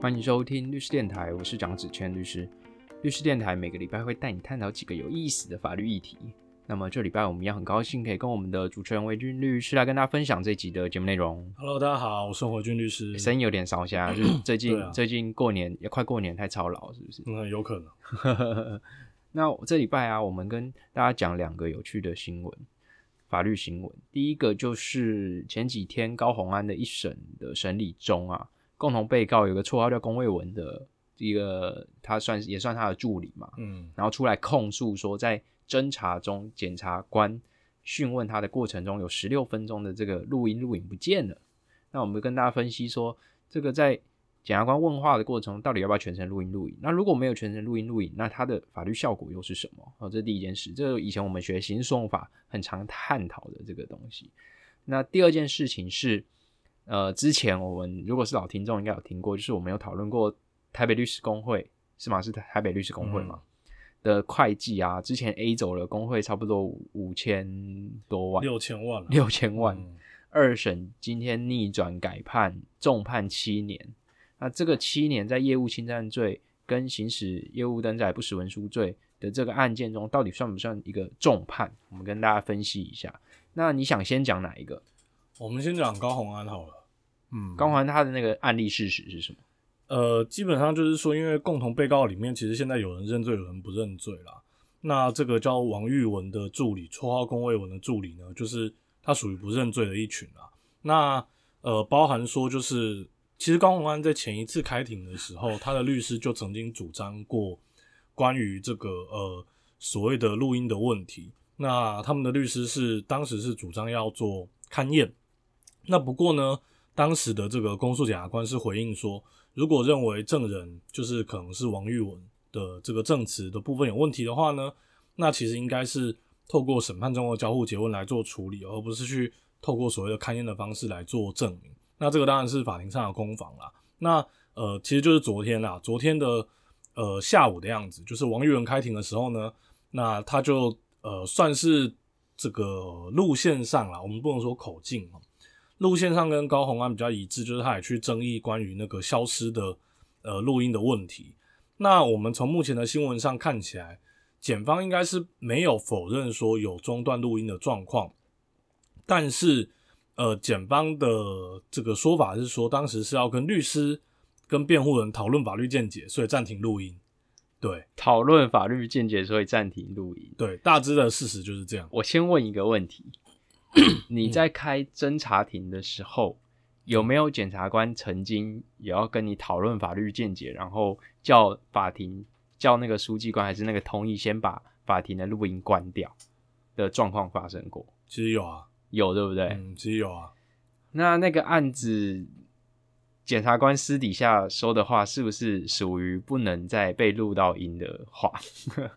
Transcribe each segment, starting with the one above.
欢迎收听律师电台，我是蒋子谦律师。律师电台每个礼拜会带你探讨几个有意思的法律议题。那么这礼拜我们也很高兴可以跟我们的主持人魏军律师来跟大家分享这集的节目内容。Hello，大家好，我是韦俊律师。声音有点烧瞎，就是最近、啊最近过年也快过年，太操劳是不是？嗯，有可能。那这礼拜啊，我们跟大家讲两个有趣的新闻，法律新闻。第一个就是前几天高洪安的一审的审理中啊，共同被告有个绰号叫龚卫文的一个，他算也算他的助理嘛，嗯然后出来控诉说，在侦查中，检察官讯问他的过程中，有十六分钟的这个录音录影不见了。那我们跟大家分析说，这个在检察官问话的过程，到底要不要全程录音录影？那如果没有全程录音录影，那它的法律效果又是什么？哦，这是第一件事，这是以前我们学刑事诉讼法很常探讨的这个东西。那第二件事情是，呃，之前我们如果是老听众，应该有听过，就是我们有讨论过台北律师工会是吗？是台台北律师工会嘛？的会计啊，之前 A 走了工会差不多五五千多万，六千万了，六千万。嗯二审今天逆转改判，重判七年。那这个七年在业务侵占罪跟行使业务登载不实文书罪的这个案件中，到底算不算一个重判？我们跟大家分析一下。那你想先讲哪一个？我们先讲高虹安好了。嗯，高环他的那个案例事实是什么？呃，基本上就是说，因为共同被告里面，其实现在有人认罪，有人不认罪啦。那这个叫王玉文的助理，绰号龚卫文的助理呢，就是他属于不认罪的一群啦。那呃，包含说就是，其实高虹安在前一次开庭的时候，他的律师就曾经主张过关于这个呃所谓的录音的问题。那他们的律师是当时是主张要做勘验。那不过呢，当时的这个公诉检察官是回应说，如果认为证人就是可能是王玉文的这个证词的部分有问题的话呢，那其实应该是透过审判中的交互诘问来做处理，而不是去透过所谓的勘验的方式来做证明。那这个当然是法庭上的攻防啦。那呃，其实就是昨天啦，昨天的呃下午的样子，就是王玉文开庭的时候呢，那他就呃算是这个路线上啦，我们不能说口径哦，路线上跟高虹安比较一致，就是他也去争议关于那个消失的呃录音的问题。那我们从目前的新闻上看起来，检方应该是没有否认说有中断录音的状况，但是呃，检方的这个说法是说，当时是要跟律师跟辩护人讨论法律见解，所以暂停录音。对讨论法律见解，所以暂停录音。对，大致的事实就是这样。我先问一个问题：你在开侦查庭的时候，有没有检察官曾经也要跟你讨论法律见解，然后叫法庭叫那个书记官还是那个通译先把法庭的录音关掉的状况发生过？其实有啊，有对不对？嗯，其实有啊。那那个案子，检察官私底下说的话，是不是属于不能再被录到音的话？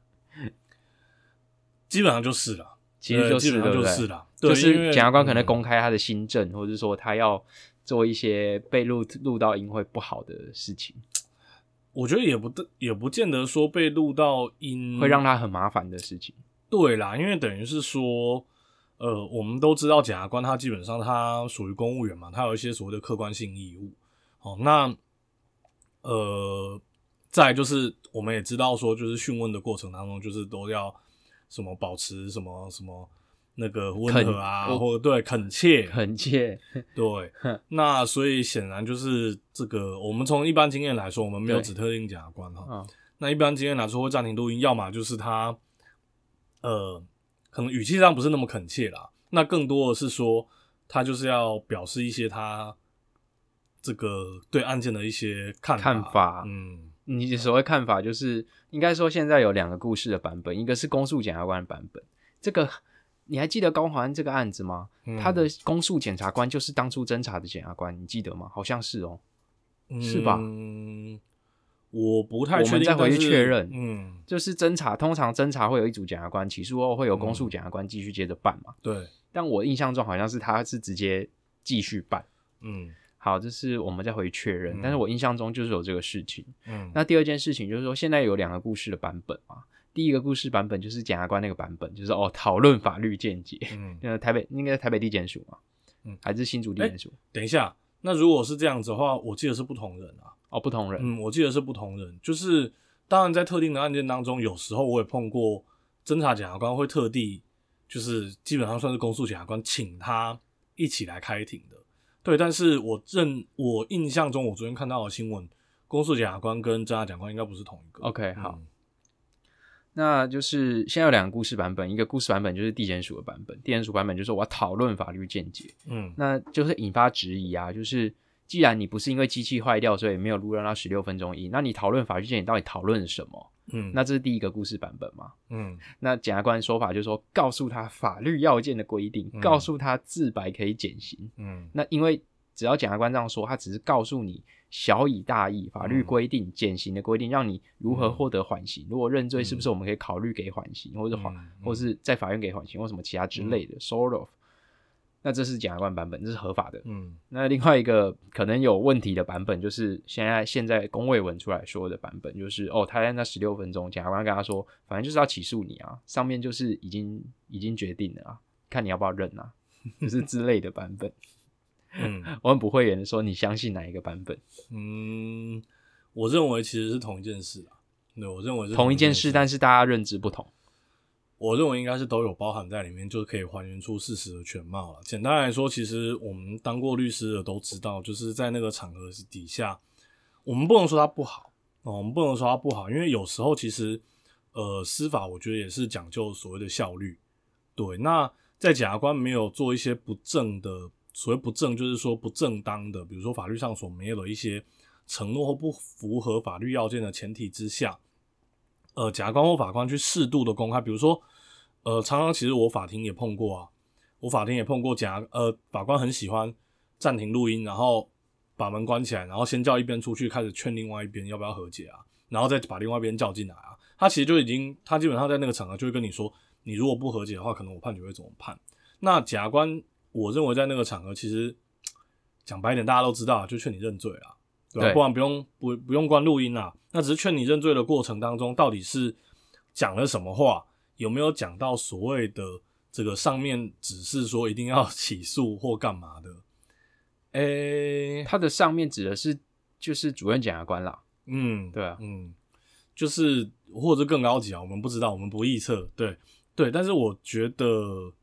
基本上就是了，其实就是对基本上对就是啦，对就是检察官可能嗯公开他的新政，或者是说他要做一些被录录到音会不好的事情，我觉得也不得也不见得说被录到音会让他很麻烦的事情。对啦，因为等于是说，呃，我们都知道检察官他基本上他属于公务员嘛，他有一些所谓的客观性义务。哦，那呃，再就是我们也知道说，就是讯问的过程当中，就是都要什么保持什么什么那个温和啊，或者对恳切，恳切，对，那所以显然就是这个，我们从一般经验来说，我们没有对指特定检察官哈。嗯，那一般经验来说，会暂停录音，要么就是他，呃，可能语气上不是那么恳切啦，那更多的是说，他就是要表示一些他这个对案件的一些看法。看法嗯，你所谓看法就是，应该说现在有两个故事的版本，一个是公诉检察官的版本。这个你还记得高环这个案子吗？嗯他的公诉检察官就是当初侦查的检察官，你记得吗？好像是哦。是吧嗯，我不太我确定，们再回去确认嗯，就是侦查，通常侦查会有一组检察官，起诉后会有公诉检察官继续接着办嘛。对，但我印象中好像是他是直接继续办。嗯好，这是我们再回去确认。嗯但是我印象中就是有这个事情。嗯，那第二件事情就是说，现在有两个故事的版本嘛。第一个故事版本就是检察官那个版本，就是哦讨论法律见解。嗯呃，台北应该是台北地检署嘛。嗯还是新竹地检署？等一下，那如果是这样子的话，我记得是不同人啊。哦，不同人。嗯，我记得是不同人。就是当然在特定的案件当中，有时候我也碰过侦查检察官会特地，就是基本上算是公诉检察官请他一起来开庭的。对，但是我认我印象中，我昨天看到的新闻，公诉检察官跟侦查检察官应该不是同一个。OK，好，嗯那就是现在有两个故事版本，一个故事版本就是地检署的版本，地检署版本就是我要讨论法律见解，嗯那就是引发质疑啊，就是既然你不是因为机器坏掉所以没有录到十六分钟音，那你讨论法律见解到底讨论什么？嗯，那这是第一个故事版本嘛？嗯那检察官的说法就是说，告诉他法律要件的规定，嗯告诉他自白可以减刑。嗯那因为只要检察官这样说，他只是告诉你小以大义，法律规定、减刑的规定，让你如何获得缓刑。如果认罪，是不是我们可以考虑给缓刑，或者缓，嗯或是在法院给缓刑，或什么其他之类的、sort of。那这是检察官版本，这是合法的。嗯那另外一个可能有问题的版本，就是现在现在公卫文出来说的版本，就是哦，他在那十六分钟，检察官跟他说，反正就是要起诉你啊，上面就是已经已经决定了啊，看你要不要认啊，就是之类的版本。嗯我们不会员说你相信哪一个版本？嗯，我认为其实是同一件事啊。对，我认为是同一件事，事，但是大家认知不同。我认为应该是都有包含在里面，就是可以还原出事实的全貌了。简单来说，其实我们当过律师的都知道，就是在那个场合底下，我们不能说它不好哦，我们不能说它不好，因为有时候其实呃，司法我觉得也是讲究所谓的效率。对，那在检察官没有做一些不正的，所谓不正就是说不正当的，比如说法律上所没有的一些承诺或不符合法律要件的前提之下，呃，检察官或法官去适度的公开，比如说，呃，常常其实我法庭也碰过啊，我法庭也碰过假呃法官很喜欢暂停录音，然后把门关起来，然后先叫一边出去，开始劝另外一边要不要和解啊，然后再把另外一边叫进来啊，他其实就已经他基本上在那个场合就会跟你说，你如果不和解的话，可能我判决会怎么判。那假官，我认为在那个场合，其实 讲白一点，大家都知道，就劝你认罪啊，对不然不用不不用关录音啦。那只是劝你认罪的过程当中，到底是讲了什么话，有没有讲到所谓的这个上面指示说一定要起诉或干嘛的？诶、它的上面指的是就是主任检察官啦，嗯，对啊，嗯，就是或者更高级啊，我们不知道，我们不臆测，对对，但是我觉得，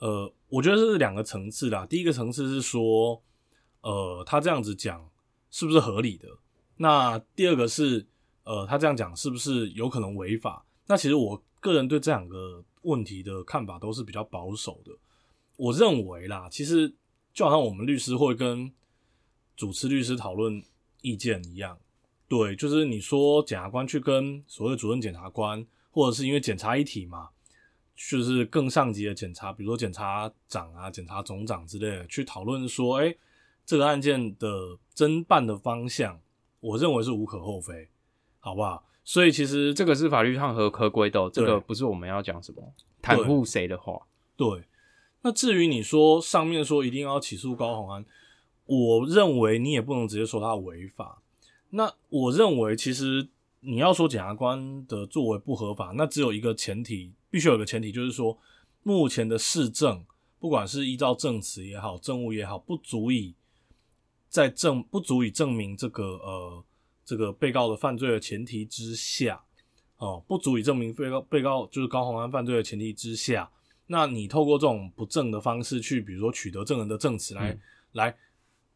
呃，我觉得这是两个层次啦。第一个层次是说，呃，他这样子讲是不是合理的？那第二个是，呃，他这样讲是不是有可能违法？那其实我个人对这两个问题的看法都是比较保守的。我认为啦，其实就好像我们律师会跟主持律师讨论意见一样，对，就是你说检察官去跟所谓主任检察官，或者是因为检察一体嘛，就是更上级的检察，比如说检察长啊、检察总长之类的，去讨论说，哎、这个案件的侦办的方向，我认为是无可厚非，好不好？所以其实这个是法律上合合规的哦、这个不是我们要讲什么袒护谁的话。对，那至于你说上面说一定要起诉高鸿安，我认为你也不能直接说他违法。那我认为其实你要说检察官的作为不合法，那只有一个前提，必须有一个前提，就是说目前的市政，不管是依照证词也好，证物也好，不足以在证不足以证明这个呃这个被告的犯罪的前提之下，哦，不足以证明被告被告就是高洪安犯罪的前提之下，那你透过这种不正的方式去，比如说取得证人的证词来、嗯。来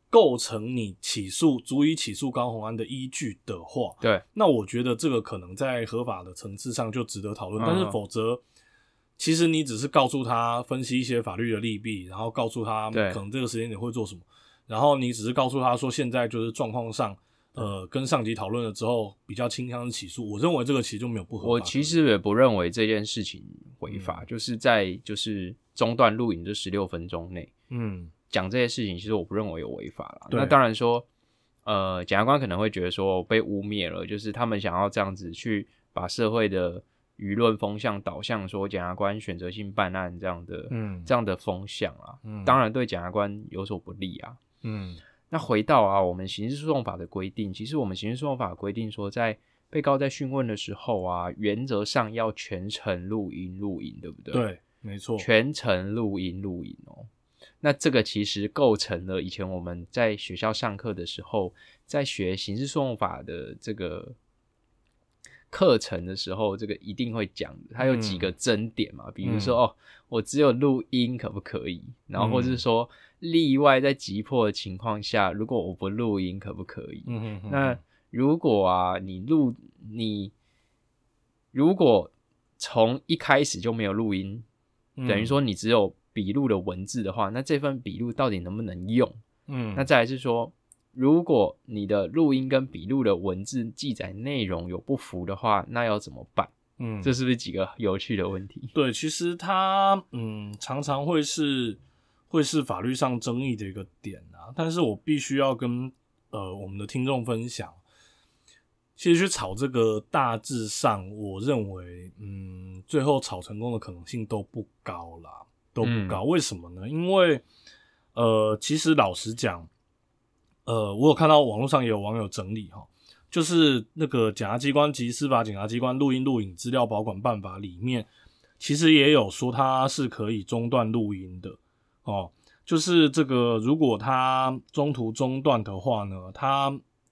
构成你起诉足以起诉高洪安的依据的话，对，那我觉得这个可能在合法的层次上就值得讨论，嗯。但是否则，其实你只是告诉他分析一些法律的利弊，然后告诉他可能这个时间点会做什么，然后你只是告诉他说现在就是状况上，呃，跟上级讨论了之后比较倾向是起诉，我认为这个其实就没有不合法。我其实也不认为这件事情违法，嗯就是在就是中断录影这十六分钟内嗯讲这些事情，其实我不认为有违法了。那当然说，呃，检察官可能会觉得说被污蔑了，就是他们想要这样子去把社会的舆论风向导向说检察官选择性办案这样的、嗯这样的风向啊，嗯当然对检察官有所不利啊。嗯那回到啊，我们刑事诉讼法的规定，其实我们刑事诉讼法规定说，在被告在讯问的时候啊，原则上要全程录音录影，对不对？，对，没错，全程录音录影哦。那这个其实构成了以前我们在学校上课的时候，在学刑事诉讼法的这个课程的时候，这个一定会讲的。它有几个争点嘛，比如说、哦，我只有录音可不可以？然后或是说例外在急迫的情况下，如果我不录音可不可以？嗯哼哼那如果啊，你录你如果从一开始就没有录音，嗯等于说你只有笔录的文字的话，那这份笔录到底能不能用？嗯，那再来是说，如果你的录音跟笔录的文字记载内容有不符的话，那要怎么办？嗯这是不是几个有趣的问题？对，其实它嗯常常会是会是法律上争议的一个点啊，但是我必须要跟呃我们的听众分享，其实去炒这个大致上，我认为嗯最后炒成功的可能性都不高啦，都不高。为什么呢？因为呃其实老实讲，呃我有看到网络上也有网友整理哈。就是那个检察机关及司法检察机关录音录影资料保管办法里面，其实也有说它是可以中断录音的哦。就是这个，如果他中途中断的话呢，他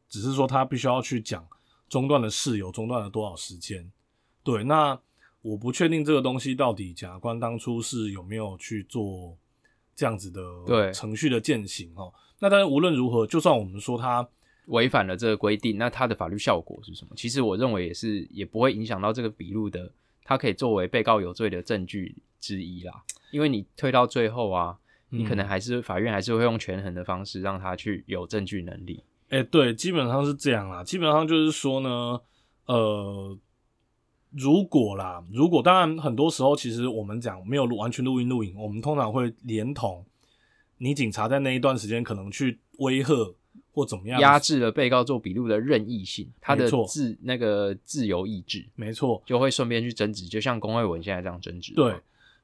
只是说他必须要去讲中断的事由，中断了多少时间。对，那我不确定这个东西到底检察官当初是有没有去做这样子的对程序的践行哦。那但是无论如何，就算我们说他违反了这个规定，那它的法律效果是什么？其实我认为也是，也不会影响到这个笔录的，它可以作为被告有罪的证据之一啦。因为你推到最后啊，你可能还是法院还是会用权衡的方式让他去有证据能力。哎、对，基本上是这样啦。基本上就是说呢，呃，如果啦，如果当然很多时候，其实我们讲没有录完全录音录影，我们通常会连同你警察在那一段时间可能去威吓或怎么样压制了被告做笔录的任意性，他的自那个自由意志没错，就会顺便去争执，就像龚卫文现在这样争执。对，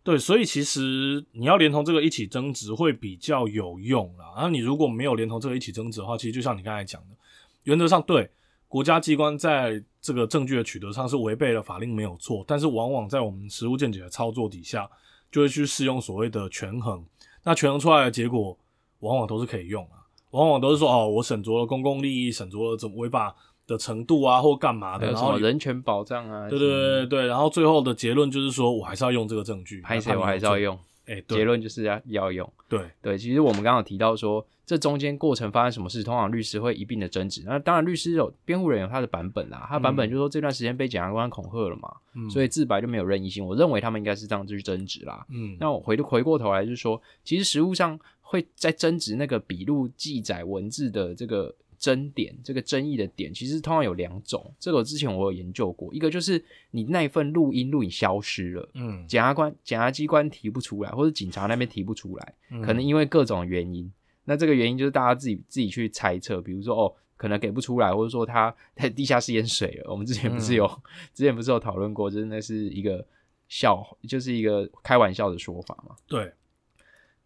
对，所以其实你要连同这个一起争执会比较有用啦。然后你如果没有连同这个一起争执的话，其实就像你刚才讲的，原则上对国家机关在这个证据的取得上是违背了法令没有错，但是往往在我们实务见解的操作底下，就会去适用所谓的权衡。那权衡出来的结果，往往都是可以用啊，往往都是说哦，我审酌了公共利益，审酌了怎么违法的程度啊，或干嘛的，然后人权保障啊？对对对对对，然后最后的结论就是说我还是要用这个证据，拍谁我还是要用，哎，对结论就是要要用。对，对，其实我们刚刚有提到说，这中间过程发生什么事，通常律师会一并的争执。那当然，律师有辩护人有他的版本啦，他的版本就说这段时间被检察官恐吓了嘛，嗯所以自白就没有任意性。我认为他们应该是这样去争执啦。嗯，那我回回过头来就是说，其实实务上会在争执那个笔录记载文字的这个争点，这个争议的点，其实通常有两种。这个之前我有研究过，一个就是你那一份录音录影消失了。嗯，检察官、检察机关提不出来，或者警察那边提不出来，嗯可能因为各种原因。那这个原因就是大家自己自己去猜测，比如说哦，可能给不出来，或者说他在 地下室淹水了。我们之前不是有、之前不是有讨论过，就是那是一个笑，就是一个开玩笑的说法嘛。对，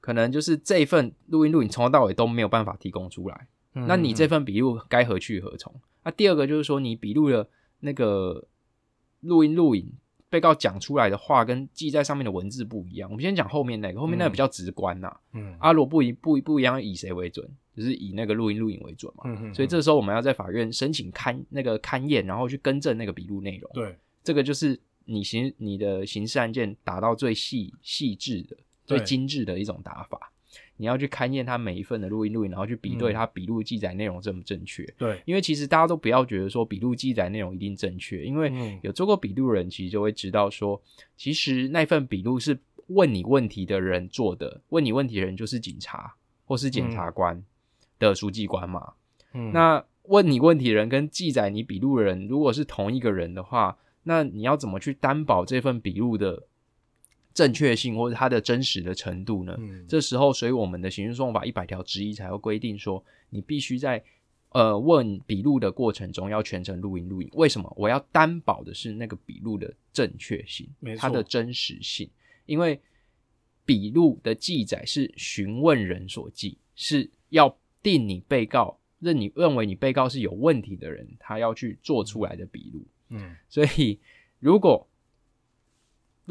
可能就是这一份录音录影从头到尾都没有办法提供出来，嗯那你这份笔录该何去何从？那第二个就是说，你笔录的那个录音录影，被告讲出来的话跟记在上面的文字不一样。我们先讲后面那个，后面那个比较直观呐、嗯阿罗不一不不一样，以谁为准？就是以那个录音录影为准嘛。嗯嗯，所以这时候我们要在法院申请勘那个勘验，然后去更正那个笔录内容。对这个就是你刑你的刑事案件达到最细细致的、最精致的一种打法。你要去勘验他每一份的录音录影，然后去比对嗯他笔录记载内容正不正确。对，因为其实大家都不要觉得说笔录记载内容一定正确，因为嗯有做过笔录的人其实就会知道说，其实那份笔录是问你问题的人做的，问你问题的人就是警察或是检察官的书记官嘛。嗯那问你问题的人跟记载你笔录的人，如果是同一个人的话，那你要怎么去担保这份笔录的正确性或者它的真实的程度呢？嗯这时候，所以我们的刑事诉讼法一百条之一才会规定说，你必须在呃问笔录的过程中要全程录音录影。为什么？我要担保的是那个笔录的正确性它的真实性，因为笔录的记载是询问人所记，是要定你被告认你认为你被告是有问题的人，他要去做出来的笔录。嗯所以如果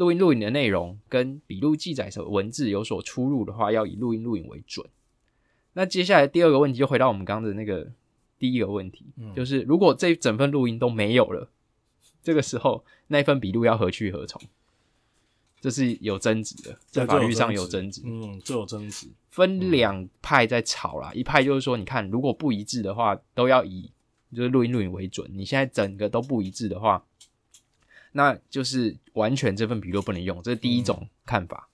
录音录影的内容跟笔录记载的文字有所出入的话，要以录音录影为准。那接下来第二个问题就回到我们刚刚的那个第一个问题，嗯就是如果这整份录音都没有了，这个时候那份笔录要何去何从？这是有争执的，在法律上有争执。嗯，这有争执。分两派在吵啦，一派就是说，你看如果不一致的话，都要以就是录音录影为准。你现在整个都不一致的话，那就是完全这份笔录不能用，这是第一种看法。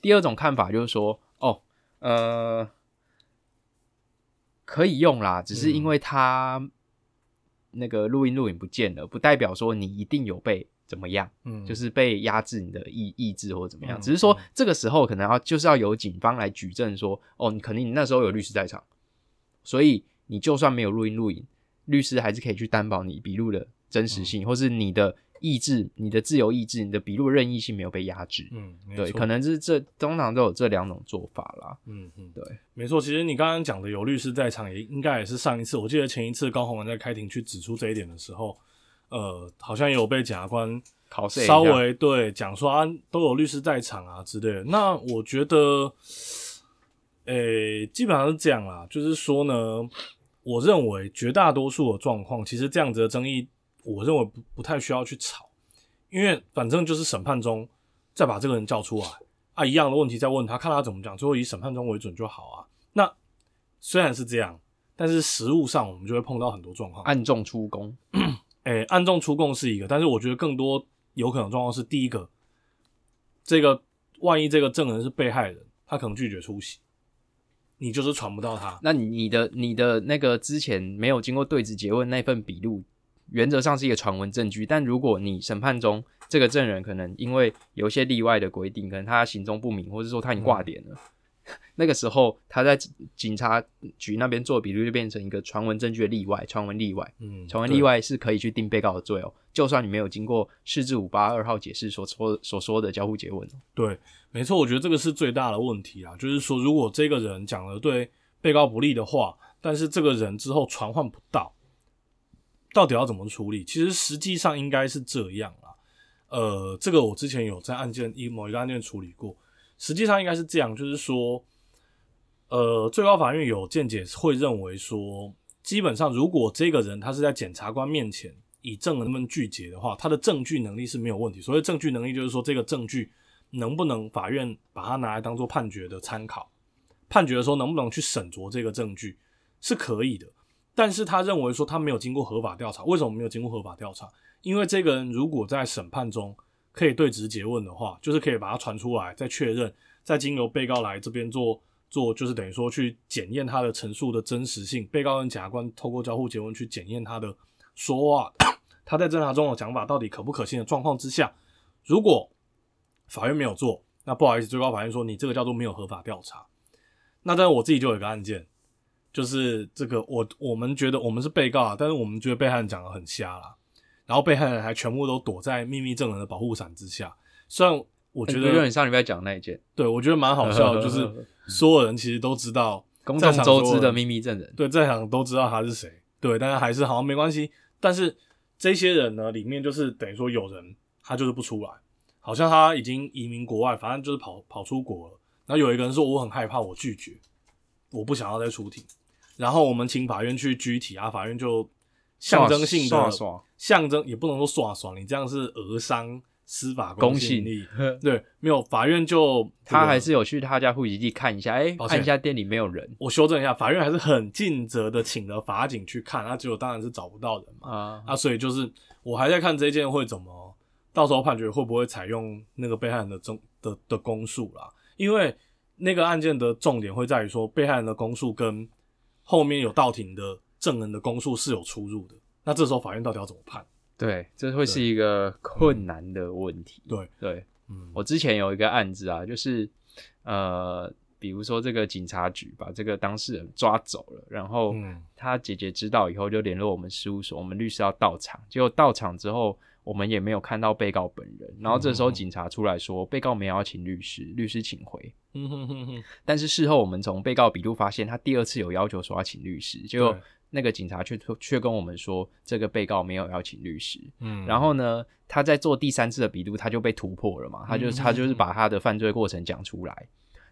第二种看法就是说，哦，呃，可以用啦，只是因为它那个录音录影不见了，不代表说你一定有被怎么样。嗯，就是被压制你的意意志或者怎么样，嗯只是说这个时候可能要就是要由警方来举证说，哦，你肯定你那时候有律师在场，所以你就算没有录音录影，律师还是可以去担保你笔录的真实嗯性，或是你的意志、你的自由意志、你的笔录任意性没有被压制。嗯，对，可能是这通常都有这两种做法啦。嗯嗯，对，没错。其实你刚刚讲的有律师在场，也应该也是上一次，我记得前一次高鸿文在开庭去指出这一点的时候，呃，好像也有被检察官考试稍微对讲说啊，都有律师在场啊之类的。那我觉得，诶、基本上是这样啦，就是说呢，我认为绝大多数的状况，其实这样子的争议，我认为不不太需要去吵，因为反正就是审判中再把这个人叫出来啊，一样的问题再问他，看他怎么讲，最后以审判中为准就好啊。那虽然是这样，但是实务上我们就会碰到很多状况。暗中出宫，诶、暗中出供是一个，但是我觉得更多有可能状况是第一个，这个万一这个证人是被害人，他可能拒绝出席，你就是传不到他。那你你的你的那个之前没有经过对质诘问那份笔录，原则上是一个传闻证据，但如果你审判中这个证人可能因为有一些例外的规定，可能他行踪不明，或者说他已经挂点了，那个时候他在警察局那边做笔录就变成一个传闻证据的例外，传闻例外，嗯，传闻例外是可以去定被告的罪哦，就算你没有经过四至五八二号解释所说所说的交互诘问哦。对，没错，我觉得这个是最大的问题啊，就是说，如果这个人讲了对被告不利的话，但是这个人之后传唤不到，到底要怎么处理？其实实际上应该是这样啦。呃，这个我之前有在案件一某一个案件处理过，实际上应该是这样，就是说，呃，最高法院有见解会认为说，基本上如果这个人他是在检察官面前以证人们拒绝的话，他的证据能力是没有问题。所谓证据能力，就是说这个证据能不能法院把它拿来当做判决的参考，判决的时候能不能去审酌这个证据是可以的。但是他认为说他没有经过合法调查，为什么没有经过合法调查？因为这个人如果在审判中可以对质诘问的话，就是可以把它传出来，再确认，再经由被告来这边做做，就是等于说去检验他的陈述的真实性。被告人检察官透过交互诘问去检验他的说话，他在侦查中的讲法到底可不可信的状况之下，如果法院没有做，那不好意思，最高法院说你这个叫做没有合法调查。那但是我自己就有一个案件，就是这个我我们觉得我们是被告啊，但是我们觉得被害人讲的很瞎啦，然后被害人还全部都躲在秘密证人的保护伞之下。虽然我觉就有得你上礼拜讲的那一件，对我觉得蛮好笑的，就是 所有人其实都知道，公众周知的秘密证人。对，在场都知道他是谁，对，但是还是好像没关系。但是这些人呢，里面就是等于说有人他就是不出来，好像他已经移民国外，反正就是跑跑出国了。然后有一个人说我很害怕，我拒绝，我不想要再出庭。然后我们请法院去拘提啊，法院就象征性的刷刷象征也不能说耍耍，你这样是讹伤司法公信信力。对，没有法院就他还是有去他家户籍地看一下，哎、看一下店里没有人我修正一下，法院还是很尽责的请了法警去看，那、结果当然是找不到人嘛。啊。啊，所以就是我还在看这件会怎么，到时候判决会不会采用那个被害人的证的的供述啦？因为那个案件的重点会在于说，被害人的供述跟后面有到庭的证人的供述是有出入的。那这时候法院到底要怎么判？对，这会是一个困难的问题。对对，嗯，我之前有一个案子啊，就是呃，比如说这个警察局把这个当事人抓走了，然后嗯他姐姐知道以后就联络我们事务所，我们律师要到场，结果到场之后。我们也没有看到被告本人，然后这时候嗯警察出来说，被告没有要请律师，律师请回。嗯哼哼哼，但是事后我们从被告笔录发现，他第二次有要求说要请律师，结果那个警察却却跟我们说，这个被告没有要请律师。嗯，然后呢，他在做第三次的笔录，他就被突破了嘛，他就嗯他就是把他的犯罪过程讲出来。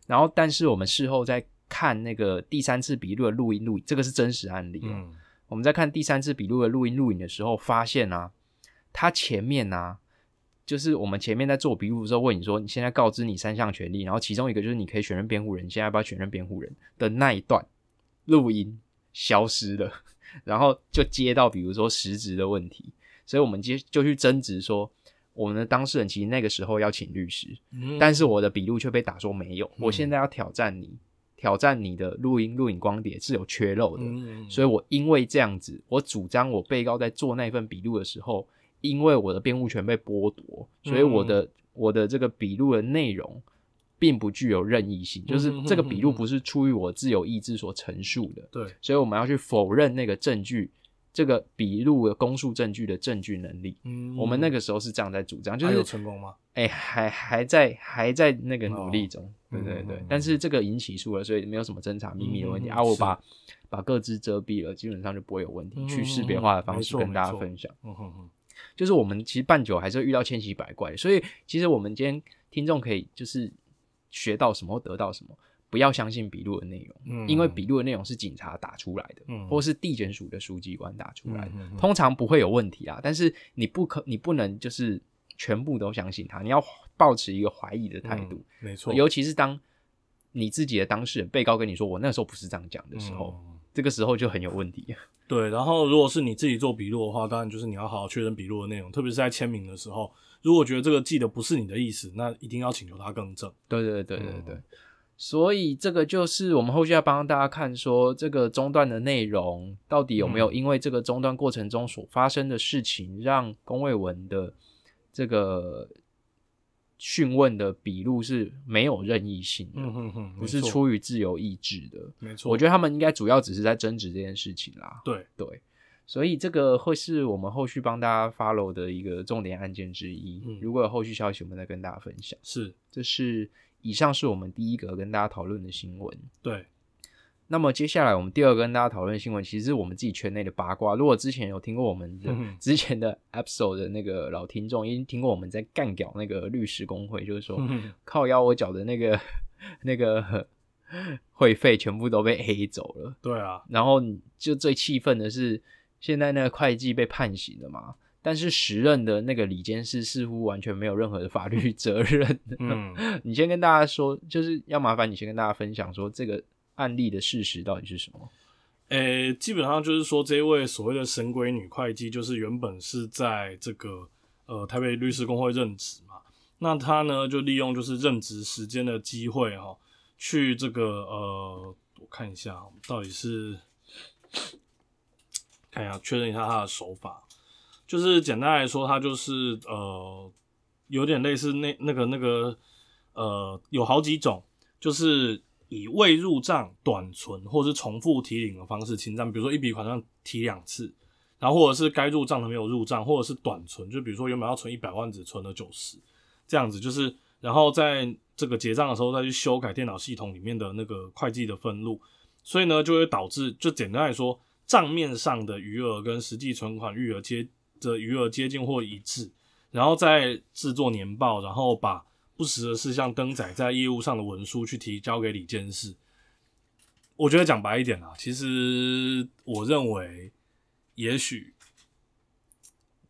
然后，但是我们事后在看那个第三次笔录的录音录影，这个是真实案例哦。嗯我们在看第三次笔录的录音录影的时候，发现啊，他前面啊，就是我们前面在做笔录的时候问你说，你现在告知你三项权利，然后其中一个就是你可以选任辩护人，你现在要不要选任辩护人的那一段录音消失了，然后就接到比如说实质的问题，所以我们接就去争执说，我们的当事人其实那个时候要请律师，嗯。但是我的笔录却被打说没有，我现在要挑战你，挑战你的录音录影光碟是有缺漏的，嗯。所以我因为这样子，我主张我被告在做那份笔录的时候，因为我的辩护权被剥夺，所以我的、嗯我的这个笔录的内容并不具有任意性，就是嗯这个笔录不是出于我自由意志所陈述的，对，所以我们要去否认那个证据，这个笔录的公诉证据的证据能力。嗯我们那个时候是这样在主张，就还有是成功吗？哎、还还在还在那个努力中，哦对对对。但是这个已经起诉了，所以没有什么侦查秘密的问题、啊。我把把各自遮蔽了，基本上就不会有问题。嗯去识别化的方式跟大家分享，嗯哼哼，就是我们其实办酒还是会遇到千奇百怪，所以其实我们今天听众可以就是学到什么或得到什么。不要相信笔录的内容，嗯因为笔录的内容是警察打出来的，嗯或是地检署的书记官打出来通常不会有问题啊。但是你不可，你不能就是全部都相信他，你要保持一个怀疑的态度。嗯没错，尤其是当你自己的当事人被告跟你说我那时候不是这样讲的时候，嗯这个时候就很有问题。对，然后如果是你自己做笔录的话，当然就是你要好好确认笔录的内容，特别是在签名的时候，如果觉得这个记的不是你的意思，那一定要请求他更正。对对对对对嗯。所以这个就是我们后续要帮大家看说，这个中断的内容到底有没有嗯因为这个中断过程中所发生的事情，让龚卫文的这个讯问的笔录是没有任意性的，嗯哼哼，不是出于自由意志的。没错，我觉得他们应该主要只是在争执这件事情啦。对，对，所以这个会是我们后续帮大家 follow 的一个重点案件之一。嗯如果有后续消息，我们再跟大家分享。是，这是以上是我们第一个跟大家讨论的新闻。对，那么接下来我们第二个跟大家讨论新闻，其实是我们自己圈内的八卦。如果之前有听过我们的、嗯之前的 episode 的那个老听众，已经听过我们在干掉那个律师工会，就是说、嗯靠腰我缴的那个那个 会费全部都被 A 走了。对啊，然后就最气愤的是，现在那个会计被判刑了嘛？但是时任的那个李监事似乎完全没有任何的法律 责任。嗯，你先跟大家说，就是要麻烦你先跟大家分享说这个案例的事实到底是什么？诶、基本上就是说，这一位所谓的神鬼女会计，就是原本是在这个呃台北律师工会任职嘛。那她呢，就利用就是任职时间的机会哈、去这个呃，我看一下到底是看一下确认一下她的手法，就是简单来说，她就是呃有点类似那那个那个呃有好几种，就是以未入账、短存或是重复提领的方式清账，比如说一笔款项提两次，然后或者是该入账的没有入账，或者是短存，就比如说原本要存一百万，只存了九十，这样子就是，然后在这个结账的时候再去修改电脑系统里面的那个会计的分录，所以呢就会导致，就简单来说，账面上的余额跟实际存款余额接的余额接近或一致，然后再制作年报，然后把不时的事项登载在业务上的文书去提交给李监事。我觉得讲白一点啊，其实我认为，也许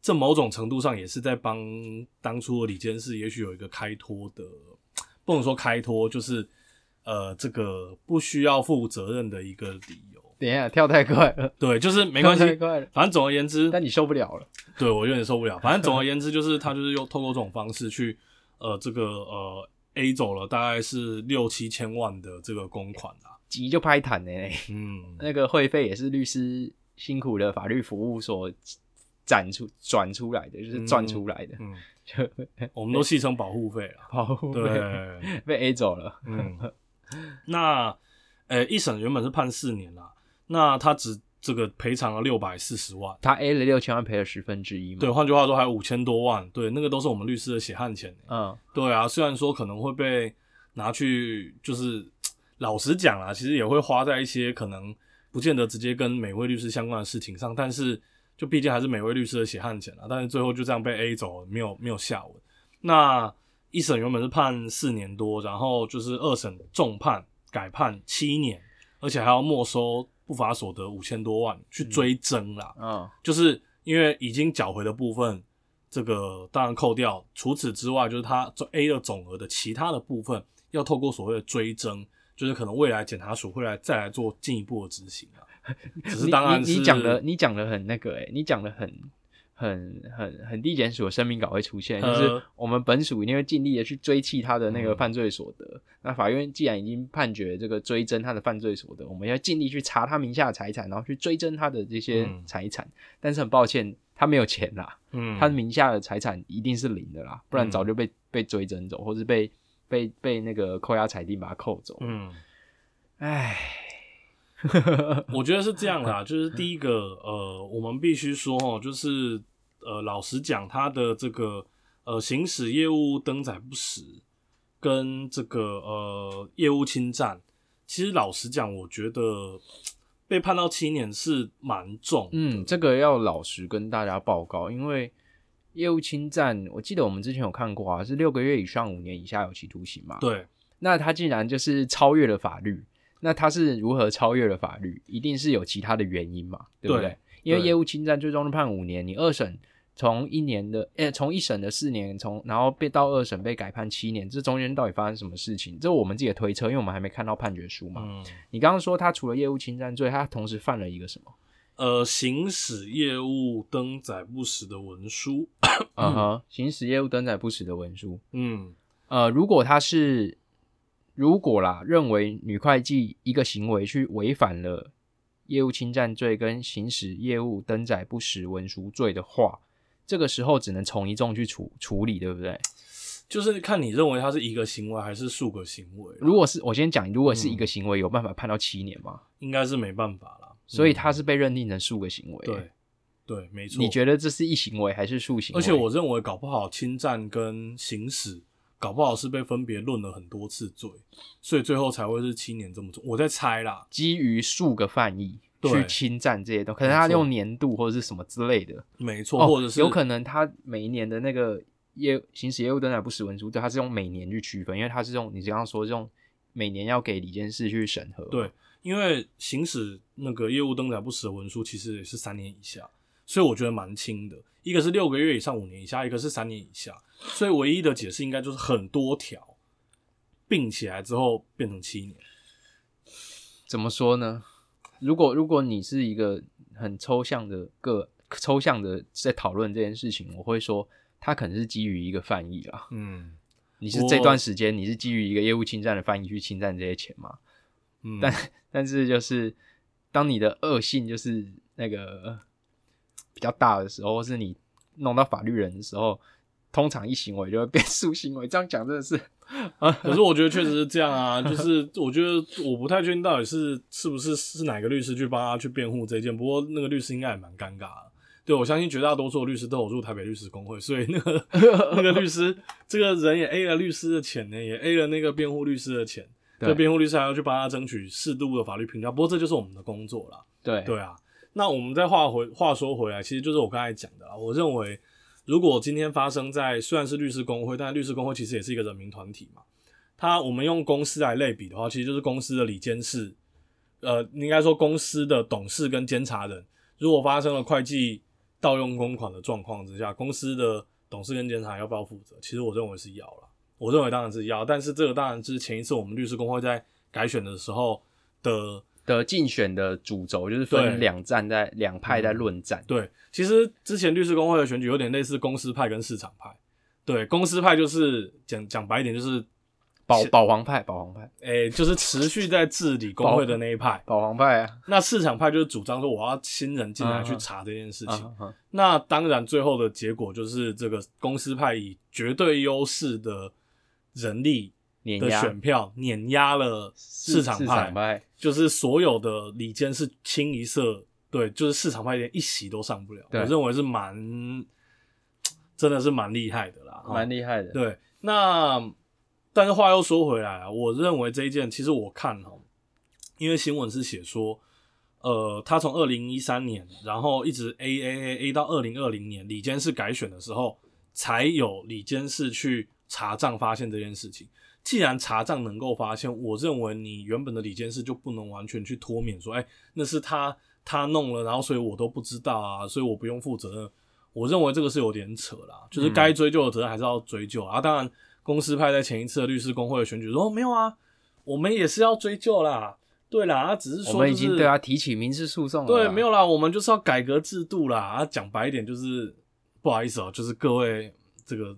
这某种程度上也是在帮当初的李监事，也许有一个开脱的，不能说开脱，就是呃，这个不需要负责任的一个理由。等一下，跳太快了，对，就是没关系，太快了，反正总而言之，但你受不了了。对我有点受不了。反正总而言之，就是他就是用透过这种方式去，呃，这个呃 A 走了大概是六七千万的这个公款啊。急就拍坦呢、嗯，那个会费也是律师辛苦的法律服务所攒出转出来的，就是赚出来的，嗯，就我们都戏称保护费了。保护费对，被 A 走了。嗯，那呃，一审原本是判四年啦，那他只这个赔偿了六百四十万。他 A 了六千万，赔了十分之一嘛。对，，换句话说还有五千多万，对，那个都是我们律师的血汗钱。嗯，对啊，虽然说可能会被拿去，就是 老实讲啊，其实也会花在一些可能不不见得直接跟美惠律师相关的事情上，但是就毕竟还是美惠律师的血汗钱啊。但是最后就这样被 A 走了，没有没有下文。那一审原本是判四年多，然后就是二审重判改判七年，而且还要没收不法所得五千多万去追征啦。嗯，就是因为已经缴回的部分，这个当然扣掉。除此之外，就是他 A 的总额的其他的部分，要透过所谓的追征，就是可能未来检察署会来再来做进一步的执行啊。只是当然你你讲的你讲的很那个诶、你讲的很很很很地检署的声明稿会出现，就是呃我们本署一定会尽力的去追弃他的那个犯罪所得。那法院既然已经判决这个追征他的犯罪所得，我们要尽力去查他名下的财产，然后去追征他的这些嗯财产。但是很抱歉，他没有钱啦，嗯，他名下的财产一定是零的啦，不然嗯早就被被追征走，或是被被被那个扣押裁定把他扣走。嗯。唉，我觉得是这样啦，就是第一个，呃，我们必须说哦，就是呃，老实讲，他的这个呃行使业务登载不实跟这个呃业务侵占，其实老实讲，我觉得被判到七年是蛮重。嗯，这个要老实跟大家报告，因为业务侵占，我记得我们之前有看过啊，是六个月以上五年以下有期徒刑嘛。。对，那他竟然就是超越了法律，那他是如何超越了法律？一定是有其他的原因嘛，对不对？对因为对业务侵占最终是判五年，你二审从一年的，诶、从一审的四年，从然后被到二审被改判七年，这中间到底发生什么事情？这我们自己的推测，因为我们还没看到判决书嘛。嗯，你刚刚说他除了业务侵占罪，他同时犯了一个什么？呃，行使业务登载不实的文书，嗯哼，行使业务登载不实的文书。嗯呃，如果他是如果啦，认为女会计一个行为去违反了业务侵占罪跟行使业务登载不实文书罪的话，这个时候只能从一重去处处理，对不对？就是看你认为它是一个行为还是数个行为啦，如果是我先讲，如果是一嗯个行为，有办法判到七年吗？应该是没办法啦。嗯所以他是被认定成数个行为。对，对，没错。你觉得这是一行为还是数行为？而且我认为，搞不好侵占跟行使，搞不好是被分别论了很多次罪，所以最后才会是七年这么重。我在猜啦，基于数个犯意去侵占这些东西，可能他用年度或者是什么之类的。没错，哦，或者是有可能他每一年的那个业行使业务登载不实文书，对，他是用每年去区分，因为他是用你刚刚说这种每年要给李监事去审核。对，因为行使那个业务登载不实的文书，其实也是三年以下，所以我觉得蛮轻的。一个是六个月以上五年以下，一个是三年以下，所以唯一的解释应该就是很多条并起来之后变成七年。怎么说呢？如果如果你是一个很抽象的个抽象的在讨论这件事情，我会说他可能是基于一个翻译啊。嗯你是这段时间你是基于一个业务侵占的翻译去侵占这些钱吗？嗯，但但是就是当你的恶性就是那个比较大的时候，或是你弄到法律人的时候，通常一行为就会变数行为。这样讲真的是，可是我觉得确实是这样啊，就是我觉得我不太确定到底是是不是是哪个律师去帮他去辩护这一件，不过那个律师应该也蛮尴尬的。对，我相信绝大多数律师都有入台北律师工会，所以那个 那个律师这个人也 A 了律师的钱呢，也 A 了那个辩护律师的钱，对这辩护律师还要去帮他争取适度的法律评价。不过这就是我们的工作啦。对对啊，那我们再话回话说回来，其实就是我刚才讲的啦。我认为，如果今天发生在虽然是律师工会，但律师工会其实也是一个人民团体嘛。它我们用公司来类比的话，其实就是公司的理监事，呃，应该说公司的董事跟监察人，如果发生了会计盗用公款的状况之下，公司的董事跟监察要不要负责？其实我认为是要了，我认为当然是要，但是这个当然是前一次我们律师工会在改选的时候的的竞选的主轴就是分两站在两派在论战。对，其实之前律师工会的选举有点类似公司派跟市场派。对，公司派就是讲讲白一点，就是保保皇派，保皇派，诶、就是持续在治理工会的那一派。保皇派啊！那市场派就是主张说我要新人进来去查这件事情。啊啊那当然，最后的结果就是这个公司派以绝对优势的人力的碾压选票碾压了市场派，就是所有的里间是清一色，对，就是市场派连一席都上不了。我认为是蛮，真的是蛮厉害的啦，蛮厉害的。对。那但是话又说回来啊，我认为这一件其实我看哈，因为新闻是写说，呃，他从二零一三年，然后一直 A A A A 到二零二零年，里监事改选的时候，才有里监事去查账发现这件事情。既然查账能够发现，我认为你原本的里监事就不能完全去脱免说，哎，那是他他弄了，然后所以我都不知道啊，所以我不用负责任。我认为这个是有点扯啦，就是该追究的责任还是要追究啊。当然，公司派在前一次的律师工会的选举说没有啊，我们也是要追究啦。对啦，他只是说我们已经对他提起民事诉讼了。对，没有啦，我们就是要改革制度啦。啊，讲白一点就是不好意思哦，就是各位这个。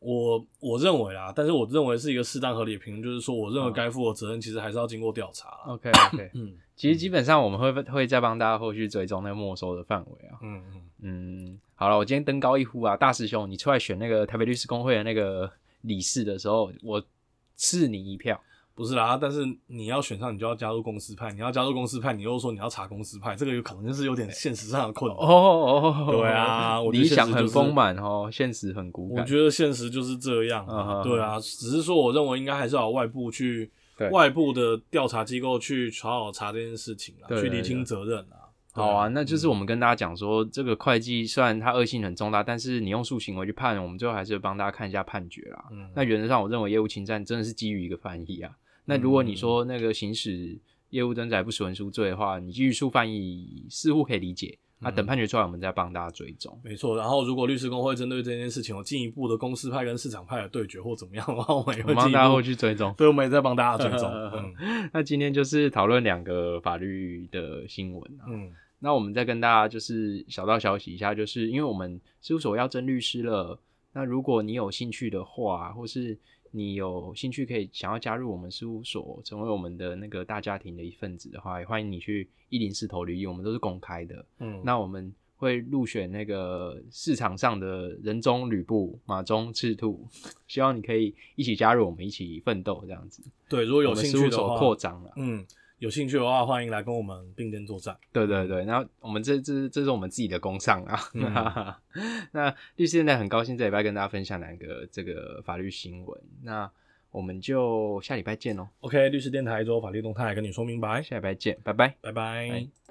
我我认为啦，但是我认为是一个适当合理的评论，就是说，我认为该负的责任其实还是要经过调查。OK OK，嗯，其实基本上我们会会再帮大家后续追踪那个没收的范围啊。嗯嗯嗯，好了，我今天登高一呼啊，大师兄，你出来选那个台北律师工会的那个理事的时候，我赐你一票。不是啦，但是你要选上，你就要加入公司派。你要加入公司派，你又说你要查公司派，这个有可能就是有点现实上的困难。哦，对啊，理想很丰满哦，现实很骨感。我觉得现实就是这样。对啊，只是说我认为应该还是要外部去外部的调查机构去查好查这件事情啦，去厘清责任啊。好啊，那就是我们跟大家讲说，这个会计虽然它恶性很重大，但是你用诉行为去判，我们最后还是帮大家看一下判决啦。那原则上，我认为业务侵占真的是基于一个翻译啊。那如果你说那个行使业务登载不实文书罪的话，你继续诉翻译似乎可以理解。那等判决出来，我们再帮大家追踪。没错。然后如果律师工会针对这件事情有进一步的公司派跟市场派的对决或怎么样的话，我们也会帮大家会去追踪。对，我们也在帮大家追踪。那今天就是讨论两个法律的新闻。嗯。那我们再跟大家就是小道消息一下，就是因为我们事务所要征律师了。那如果你有兴趣的话，或是你有兴趣可以想要加入我们事务所，成为我们的那个大家庭的一份子的话，也欢迎你去一零四投履历，我们都是公开的。嗯，那我们会入选那个市场上的人中吕布、马中赤兔，希望你可以一起加入我们，一起奋斗这样子。对，如果有兴趣的话，扩张了。嗯。有兴趣的话，欢迎来跟我们并肩作战。对对对，然后我们这这这是我们自己的工商啊。那律师现在很高兴这礼拜跟大家分享两个这个法律新闻。那我们就下礼拜见喽。OK，律师电台做法律动态跟你说明白，下礼拜见，拜拜，拜拜。